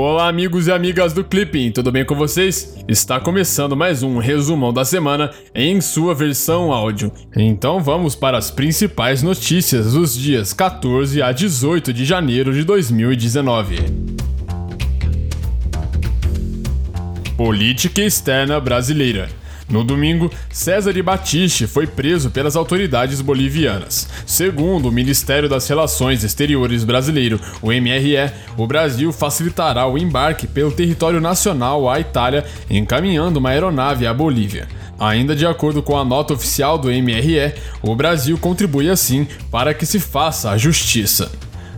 Olá, amigos e amigas do Clipping, tudo bem com vocês? Está começando mais um resumão da semana em sua versão áudio. Então vamos para as principais notícias dos dias 14 a 18 de janeiro de 2019. Política externa brasileira. No domingo, César Batiste foi preso pelas autoridades bolivianas. Segundo o Ministério das Relações Exteriores brasileiro, o MRE, o Brasil facilitará o embarque pelo território nacional à Itália, encaminhando uma aeronave à Bolívia. Ainda de acordo com a nota oficial do MRE, o Brasil contribui assim para que se faça a justiça.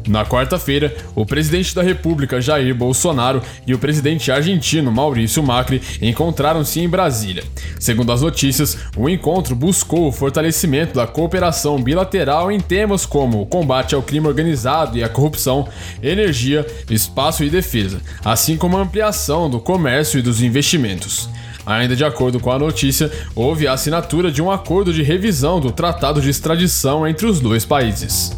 Na quarta-feira, o presidente da República Jair Bolsonaro e o presidente argentino Maurício Macri encontraram-se em Brasília. Segundo as notícias, o encontro buscou o fortalecimento da cooperação bilateral em temas como o combate ao crime organizado e à corrupção, energia, espaço e defesa, assim como a ampliação do comércio e dos investimentos. Ainda de acordo com a notícia, houve a assinatura de um acordo de revisão do Tratado de Extradição entre os dois países.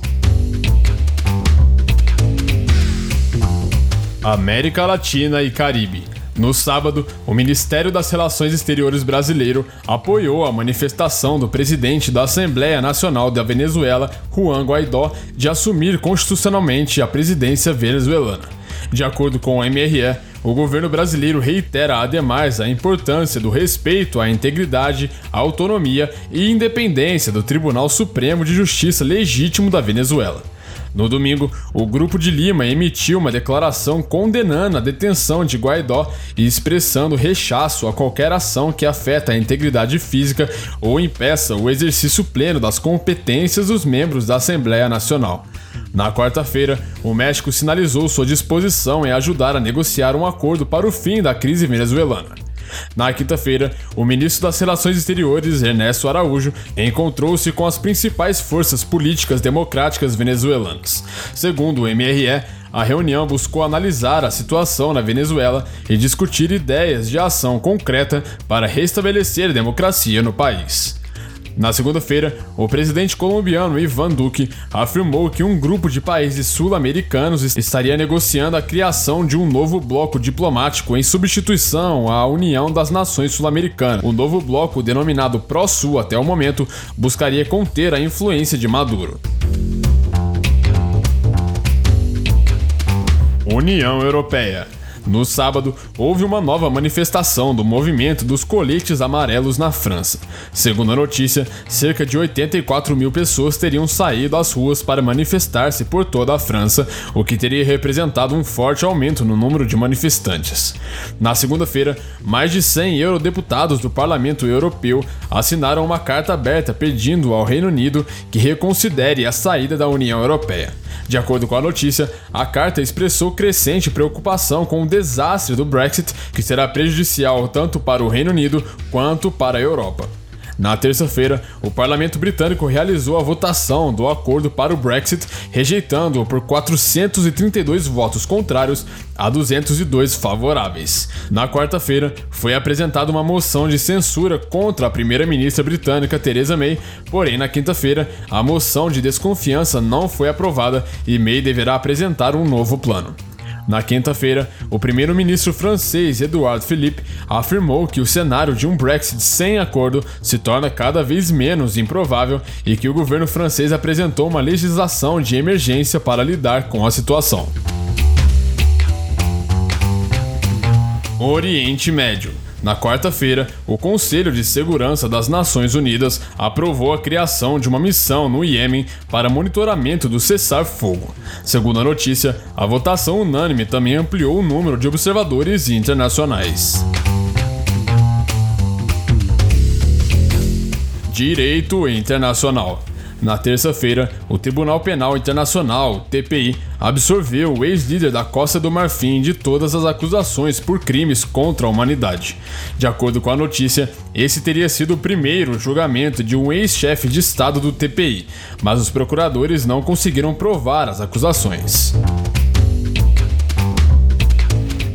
América Latina e Caribe. No sábado, o Ministério das Relações Exteriores brasileiro apoiou a manifestação do presidente da Assembleia Nacional da Venezuela, Juan Guaidó, de assumir constitucionalmente a presidência venezuelana. De acordo com o MRE, o governo brasileiro reitera ademais a importância do respeito à integridade, autonomia e independência do Tribunal Supremo de Justiça legítimo da Venezuela. No domingo, o Grupo de Lima emitiu uma declaração condenando a detenção de Guaidó e expressando rechaço a qualquer ação que afeta a integridade física ou impeça o exercício pleno das competências dos membros da Assembleia Nacional. Na quarta-feira, o México sinalizou sua disposição em ajudar a negociar um acordo para o fim da crise venezuelana. Na quinta-feira, o ministro das Relações Exteriores, Ernesto Araújo, encontrou-se com as principais forças políticas democráticas venezuelanas. Segundo o MRE, a reunião buscou analisar a situação na Venezuela e discutir ideias de ação concreta para restabelecer democracia no país. Na segunda-feira, o presidente colombiano Ivan Duque afirmou que um grupo de países sul-americanos estaria negociando a criação de um novo bloco diplomático em substituição à União das Nações Sul-Americanas. O novo bloco, denominado Pró-Sul até o momento, buscaria conter a influência de Maduro. União Europeia no sábado, houve uma nova manifestação do movimento dos coletes amarelos na França. Segundo a notícia, cerca de 84 mil pessoas teriam saído às ruas para manifestar-se por toda a França, o que teria representado um forte aumento no número de manifestantes. Na segunda-feira, mais de 100 eurodeputados do Parlamento Europeu assinaram uma carta aberta pedindo ao Reino Unido que reconsidere a saída da União Europeia. De acordo com a notícia, a carta expressou crescente preocupação com o desastre do Brexit, que será prejudicial tanto para o Reino Unido quanto para a Europa. Na terça-feira, o parlamento britânico realizou a votação do acordo para o Brexit, rejeitando-o por 432 votos contrários a 202 favoráveis. Na quarta-feira, foi apresentada uma moção de censura contra a primeira-ministra britânica Theresa May, porém, na quinta-feira, a moção de desconfiança não foi aprovada e May deverá apresentar um novo plano. Na quinta-feira, o primeiro-ministro francês Edouard Philippe afirmou que o cenário de um Brexit sem acordo se torna cada vez menos improvável e que o governo francês apresentou uma legislação de emergência para lidar com a situação. Oriente Médio na quarta-feira, o Conselho de Segurança das Nações Unidas aprovou a criação de uma missão no Iêmen para monitoramento do cessar-fogo. Segundo a notícia, a votação unânime também ampliou o número de observadores internacionais. Direito Internacional na terça-feira, o Tribunal Penal Internacional, TPI, absorveu o ex-líder da Costa do Marfim de todas as acusações por crimes contra a humanidade. De acordo com a notícia, esse teria sido o primeiro julgamento de um ex-chefe de Estado do TPI, mas os procuradores não conseguiram provar as acusações.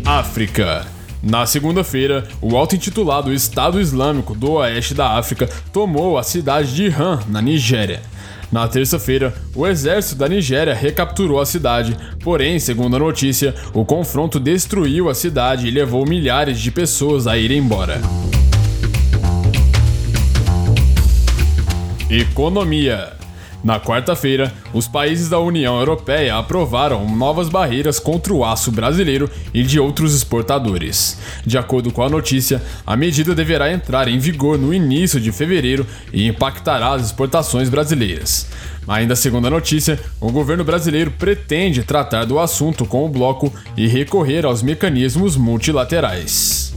África. Na segunda-feira, o auto-intitulado Estado Islâmico do Oeste da África tomou a cidade de Han, na Nigéria. Na terça-feira, o exército da Nigéria recapturou a cidade, porém, segundo a notícia, o confronto destruiu a cidade e levou milhares de pessoas a irem embora. Economia. Na quarta-feira, os países da União Europeia aprovaram novas barreiras contra o aço brasileiro e de outros exportadores. De acordo com a notícia, a medida deverá entrar em vigor no início de fevereiro e impactará as exportações brasileiras. Ainda segundo a notícia, o governo brasileiro pretende tratar do assunto com o bloco e recorrer aos mecanismos multilaterais.